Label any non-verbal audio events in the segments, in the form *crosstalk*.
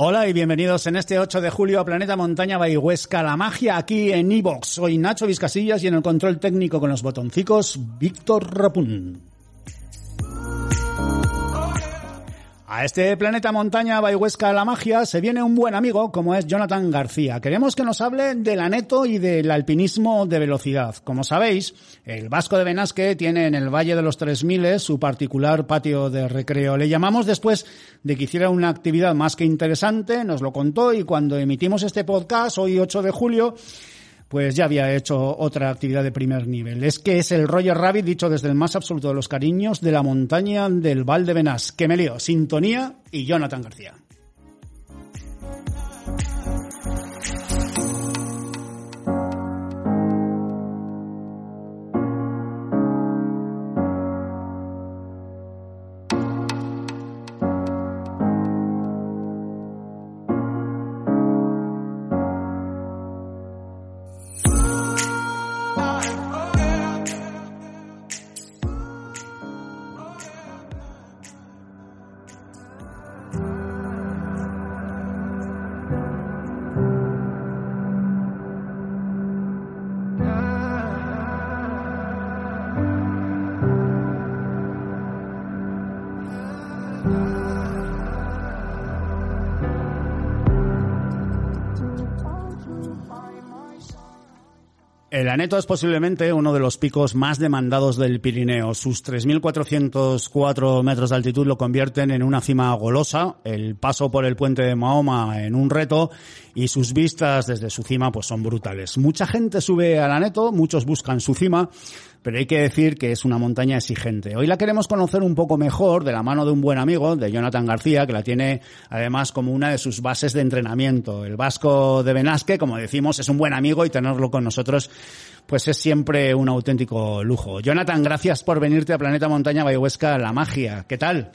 Hola y bienvenidos en este 8 de julio a Planeta Montaña Huesca, la magia aquí en Evox. Soy Nacho Vizcasillas y en el control técnico con los botoncicos, Víctor Rapun. A este planeta montaña Bayhuesca la magia se viene un buen amigo como es Jonathan García. Queremos que nos hable del aneto y del alpinismo de velocidad. Como sabéis, el Vasco de Benasque tiene en el Valle de los Tres Miles su particular patio de recreo. Le llamamos después de que hiciera una actividad más que interesante, nos lo contó y cuando emitimos este podcast, hoy 8 de julio, pues ya había hecho otra actividad de primer nivel. Es que es el Roger Rabbit dicho desde el más absoluto de los cariños de la montaña del Val de Benás. Que me lío, Sintonía y Jonathan García. El Aneto es posiblemente uno de los picos más demandados del Pirineo. Sus 3.404 metros de altitud lo convierten en una cima golosa, el paso por el puente de Mahoma en un reto y sus vistas desde su cima pues son brutales. Mucha gente sube al Aneto, muchos buscan su cima, pero hay que decir que es una montaña exigente. Hoy la queremos conocer un poco mejor de la mano de un buen amigo, de Jonathan García, que la tiene además como una de sus bases de entrenamiento. El vasco de Benasque, como decimos, es un buen amigo y tenerlo con nosotros pues es siempre un auténtico lujo. Jonathan, gracias por venirte a Planeta Montaña Bayhuesca, La Magia. ¿Qué tal?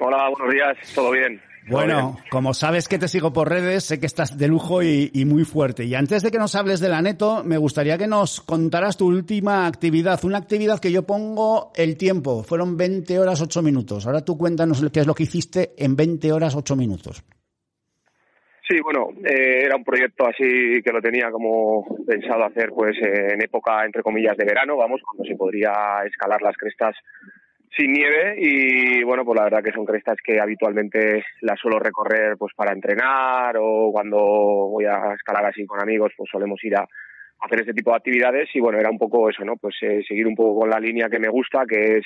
Hola, buenos días, todo bien. Bueno, como sabes que te sigo por redes, sé que estás de lujo y, muy fuerte. Y antes de que nos hables de la neto, me gustaría que nos contaras tu última actividad. Una actividad que yo pongo el tiempo. Fueron 20 horas 8 minutos. Ahora tú cuéntanos qué es lo que hiciste en 20 horas 8 minutos. Sí, bueno, eh, era un proyecto así que lo tenía como pensado hacer pues en época, entre comillas, de verano, vamos, cuando se podría escalar las crestas sin nieve y bueno, pues la verdad que son crestas que habitualmente las suelo recorrer pues para entrenar o cuando voy a escalar así con amigos pues solemos ir a hacer este tipo de actividades y bueno, era un poco eso, ¿no? Pues eh, seguir un poco con la línea que me gusta que es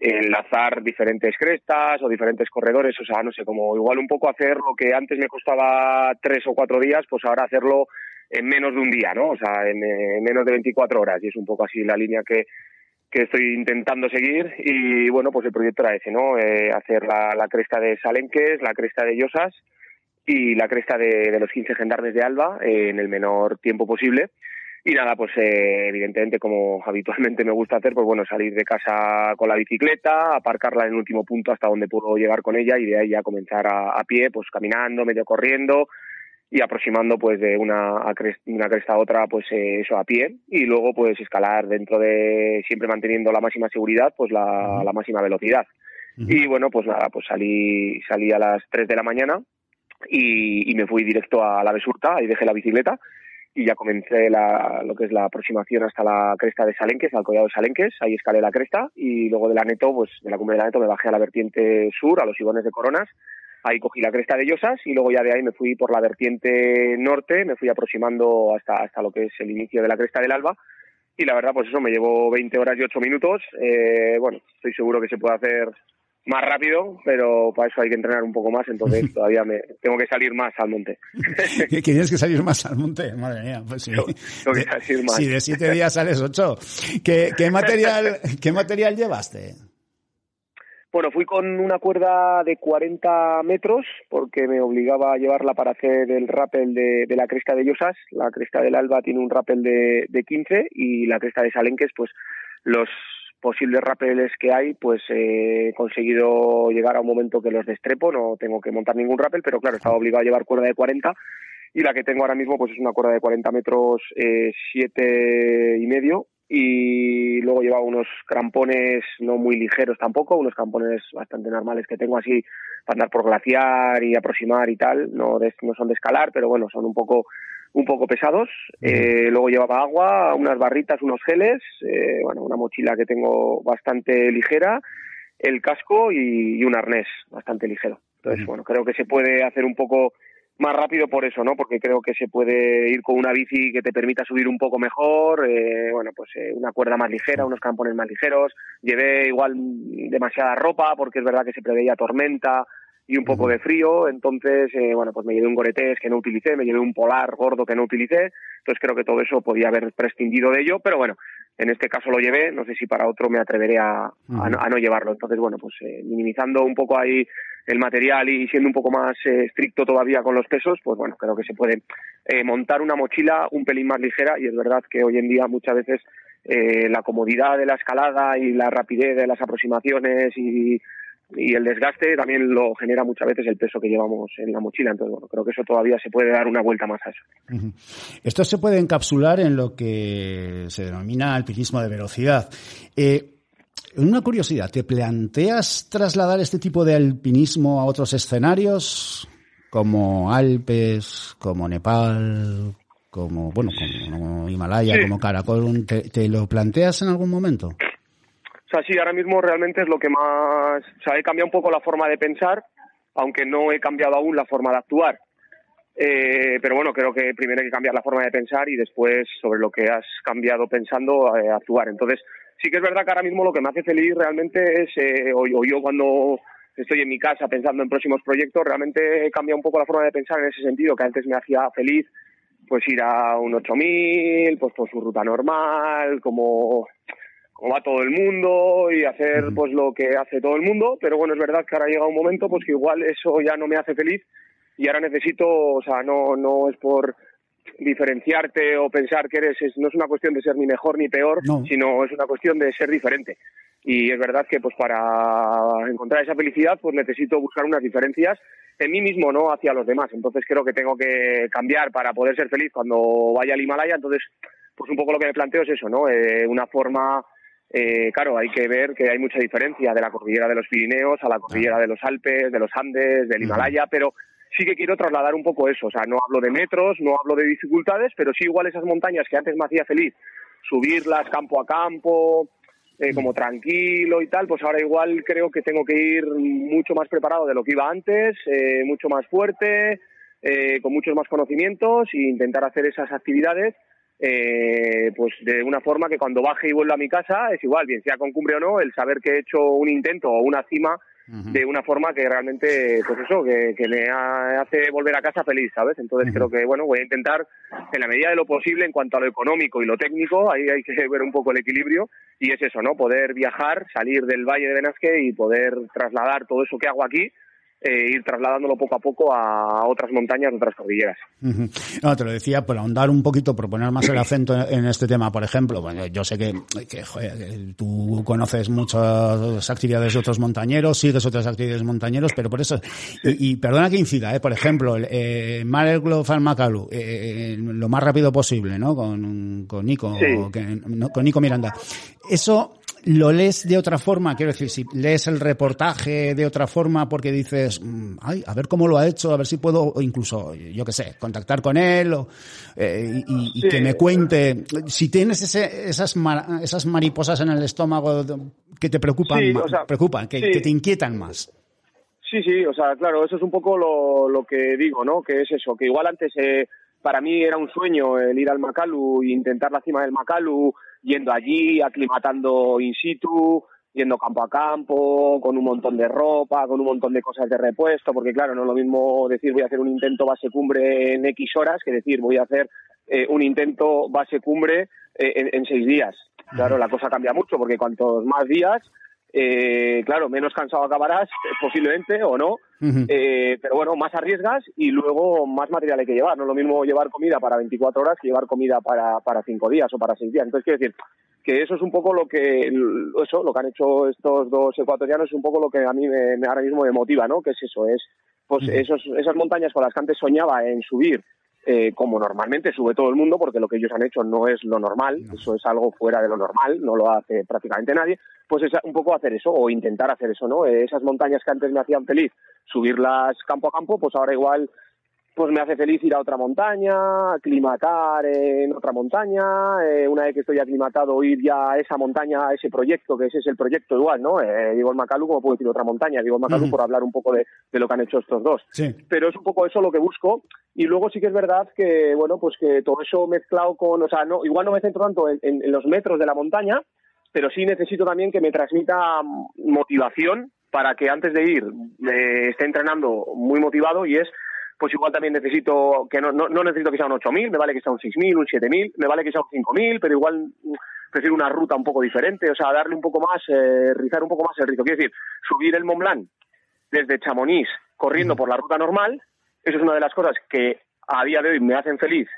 enlazar diferentes crestas o diferentes corredores, o sea, no sé, como igual un poco hacer lo que antes me costaba tres o cuatro días, pues ahora hacerlo en menos de un día, ¿no? O sea, en, en menos de 24 horas y es un poco así la línea que, que estoy intentando seguir y bueno, pues el proyecto era ese, ¿no? Eh, hacer la, la, cresta de Salenques, la cresta de Llosas y la cresta de, de los 15 gendarmes de Alba eh, en el menor tiempo posible. Y nada, pues eh, evidentemente como habitualmente me gusta hacer, pues bueno, salir de casa con la bicicleta, aparcarla en el último punto hasta donde puedo llegar con ella y de ahí ya comenzar a, a pie, pues caminando, medio corriendo, y aproximando pues de una, una cresta a otra pues eh, eso a pie. Y luego pues escalar dentro de siempre manteniendo la máxima seguridad pues la, la máxima velocidad. Y bueno pues nada pues salí salí a las 3 de la mañana y, y me fui directo a la Besurta ahí dejé la bicicleta. Y ya comencé la, lo que es la aproximación hasta la cresta de Salenques, al collado de Salenques, ahí escalé la cresta y luego de la Neto, pues de la cumbre de la Neto me bajé a la vertiente sur, a los Ibones de Coronas, Ahí cogí la cresta de Llosas y luego ya de ahí me fui por la vertiente norte, me fui aproximando hasta, hasta lo que es el inicio de la cresta del Alba. Y la verdad, pues eso me llevó 20 horas y 8 minutos. Eh, bueno, estoy seguro que se puede hacer más rápido, pero para eso hay que entrenar un poco más, entonces *laughs* todavía me tengo que salir más al monte. *laughs* ¿Tienes que salir más al monte? Madre mía, pues sí. Tengo que salir más. Si de siete días sales ocho. ¿Qué, qué material, ¿Qué material llevaste? Bueno, fui con una cuerda de 40 metros porque me obligaba a llevarla para hacer el rappel de, la cresta de Llosas. La cresta del Alba tiene un rappel de, de 15 y la cresta de Salenques, pues los posibles rappeles que hay, pues he conseguido llegar a un momento que los destrepo, no tengo que montar ningún rappel, pero claro, estaba obligado a llevar cuerda de 40 y la que tengo ahora mismo pues es una cuerda de 40 metros, eh, siete y medio y luego llevaba unos crampones no muy ligeros tampoco, unos crampones bastante normales que tengo así para andar por glaciar y aproximar y tal, no, de, no son de escalar, pero bueno, son un poco un poco pesados. Eh, luego llevaba agua, unas barritas, unos geles, eh, bueno, una mochila que tengo bastante ligera, el casco y, y un arnés bastante ligero. Entonces, bueno, creo que se puede hacer un poco más rápido por eso, ¿no? Porque creo que se puede ir con una bici que te permita subir un poco mejor, eh, bueno, pues eh, una cuerda más ligera, unos campones más ligeros. Llevé igual demasiada ropa porque es verdad que se preveía tormenta y un poco de frío, entonces, eh, bueno, pues me llevé un goretés que no utilicé, me llevé un polar gordo que no utilicé, entonces creo que todo eso podía haber prescindido de ello, pero bueno, en este caso lo llevé, no sé si para otro me atreveré a, a, no, a no, llevarlo. Entonces, bueno, pues eh, minimizando un poco ahí el material y siendo un poco más eh, estricto todavía con los pesos, pues bueno, creo que se puede eh, montar una mochila un pelín más ligera y es verdad que hoy en día muchas veces eh, la comodidad de la escalada y la rapidez de las aproximaciones y, y el desgaste también lo genera muchas veces el peso que llevamos en la mochila. Entonces, bueno, creo que eso todavía se puede dar una vuelta más a eso. Uh -huh. Esto se puede encapsular en lo que se denomina alpinismo de velocidad. Eh, una curiosidad, ¿te planteas trasladar este tipo de alpinismo a otros escenarios como Alpes, como Nepal, como bueno, como Himalaya, sí. como? ¿Te, ¿Te, lo planteas en algún momento? O sea, sí, ahora mismo realmente es lo que más, o sea, he cambiado un poco la forma de pensar, aunque no he cambiado aún la forma de actuar. Eh, pero bueno, creo que primero hay que cambiar la forma de pensar y después sobre lo que has cambiado pensando eh, actuar. Entonces, sí que es verdad que ahora mismo lo que me hace feliz realmente es, eh, o, yo cuando estoy en mi casa pensando en próximos proyectos, realmente he cambiado un poco la forma de pensar en ese sentido, que antes me hacía feliz pues ir a un 8000, pues por su ruta normal, como, como va todo el mundo y hacer pues lo que hace todo el mundo, pero bueno, es verdad que ahora llega un momento pues que igual eso ya no me hace feliz y ahora necesito, o sea, no, no es por diferenciarte o pensar que eres, es, no es una cuestión de ser ni mejor ni peor, no. sino es una cuestión de ser diferente. Y es verdad que pues para encontrar esa felicidad pues necesito buscar unas diferencias en mí mismo, no hacia los demás. Entonces creo que tengo que cambiar para poder ser feliz cuando vaya al Himalaya. Entonces, pues un poco lo que me planteo es eso, ¿no? Eh, una forma eh, claro, hay que ver que hay mucha diferencia de la cordillera de los Pirineos a la cordillera de los Alpes, de los Andes, del Himalaya, pero sí que quiero trasladar un poco eso. O sea, no hablo de metros, no hablo de dificultades, pero sí igual esas montañas que antes me hacía feliz subirlas campo a campo, eh, como tranquilo y tal, pues ahora igual creo que tengo que ir mucho más preparado de lo que iba antes, eh, mucho más fuerte, eh, con muchos más conocimientos e intentar hacer esas actividades eh, pues de una forma que cuando baje y vuelva a mi casa es igual, bien sea con cumbre o no, el saber que he hecho un intento o una cima uh -huh. de una forma que realmente, pues eso, que, que me ha, hace volver a casa feliz, ¿sabes? Entonces uh -huh. creo que, bueno, voy a intentar, en la medida de lo posible, en cuanto a lo económico y lo técnico, ahí hay que ver un poco el equilibrio, y es eso, ¿no? Poder viajar, salir del Valle de Benasque y poder trasladar todo eso que hago aquí eh, ir trasladándolo poco a poco a otras montañas, otras cordilleras. Uh -huh. No, te lo decía por ahondar un poquito, por poner más el acento en este tema, por ejemplo. Bueno, yo sé que, que joder, tú conoces muchas actividades de otros montañeros, sigues otras actividades de montañeros, pero por eso, y, y perdona que incida, ¿eh? por ejemplo, eh, Marek Farmakalu, eh, lo más rápido posible, ¿no? Con, con Nico, sí. que, no, con Nico Miranda. Eso lo lees de otra forma, quiero decir, si lees el reportaje de otra forma porque dices, ay, a ver cómo lo ha hecho, a ver si puedo, o incluso, yo qué sé, contactar con él o, eh, y, y sí. que me cuente, si tienes ese, esas, mar, esas mariposas en el estómago que te preocupan, sí, o sea, preocupan que, sí. que, te inquietan más. Sí, sí, o sea, claro, eso es un poco lo, lo que digo, ¿no? Que es eso, que igual antes eh, para mí era un sueño el ir al Macalu e intentar la cima del Macalu, yendo allí, aclimatando in situ, yendo campo a campo, con un montón de ropa, con un montón de cosas de repuesto, porque claro, no es lo mismo decir voy a hacer un intento base cumbre en X horas que decir voy a hacer eh, un intento base cumbre eh, en, en, seis días. Claro, la cosa cambia mucho porque cuantos más días, eh, claro, menos cansado acabarás, posiblemente o no, eh, pero bueno, más arriesgas y luego más material hay que llevar. No es lo mismo llevar comida para 24 horas que llevar comida para, para 5 días o para 6 días. Entonces, quiero decir que eso es un poco lo que eso lo que han hecho estos dos ecuatorianos es un poco lo que a mí me, ahora mismo me motiva no que es eso es pues esos, esas montañas con las que antes soñaba en subir eh, como normalmente sube todo el mundo, porque lo que ellos han hecho no es lo normal, eso es algo fuera de lo normal, no lo hace prácticamente nadie, pues es un poco hacer eso o intentar hacer eso, ¿no? Eh, esas montañas que antes me hacían feliz, subirlas campo a campo, pues ahora igual pues me hace feliz ir a otra montaña, aclimatar en otra montaña, eh, una vez que estoy aclimatado ir ya a esa montaña, a ese proyecto, que ese es el proyecto igual, ¿no? Eh, digo el Macalú, como puedo decir otra montaña, digo el Macalú por hablar un poco de, lo que han hecho estos dos. Sí. Pero es un poco eso lo que busco y luego sí que es verdad que, bueno, pues que todo eso mezclado con, o sea, no, igual no me centro tanto en, en los metros de la montaña, pero sí necesito también que me transmita motivación para que antes de ir me esté entrenando muy motivado y es pues igual también necesito, que no, no, necesito que sea un 8.000, me vale que sea un 6.000, un 7.000, me vale que sea un 5.000, pero igual prefiero una ruta un poco diferente, o sea, darle un poco más, eh, rizar un poco más el rito. Quiero decir, subir el Mont Blanc desde Chamonix corriendo por la ruta normal, eso es una de las cosas que a día de hoy me hacen feliz,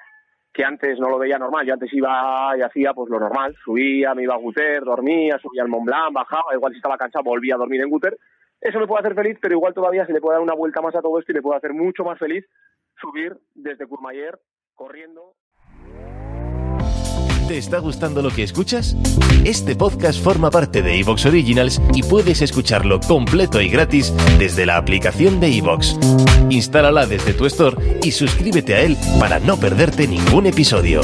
que antes no lo veía normal. Yo antes iba y hacía pues lo normal, subía, me iba a Guter, dormía, subía al Mont Blanc, bajaba, igual si estaba cansado volvía a dormir en Guter eso me puede hacer feliz, pero igual todavía se le puede dar una vuelta más a todo esto y le puede hacer mucho más feliz subir desde Courmayeur corriendo. ¿Te está gustando lo que escuchas? Este podcast forma parte de Evox Originals y puedes escucharlo completo y gratis desde la aplicación de Evox. Instálala desde tu store y suscríbete a él para no perderte ningún episodio.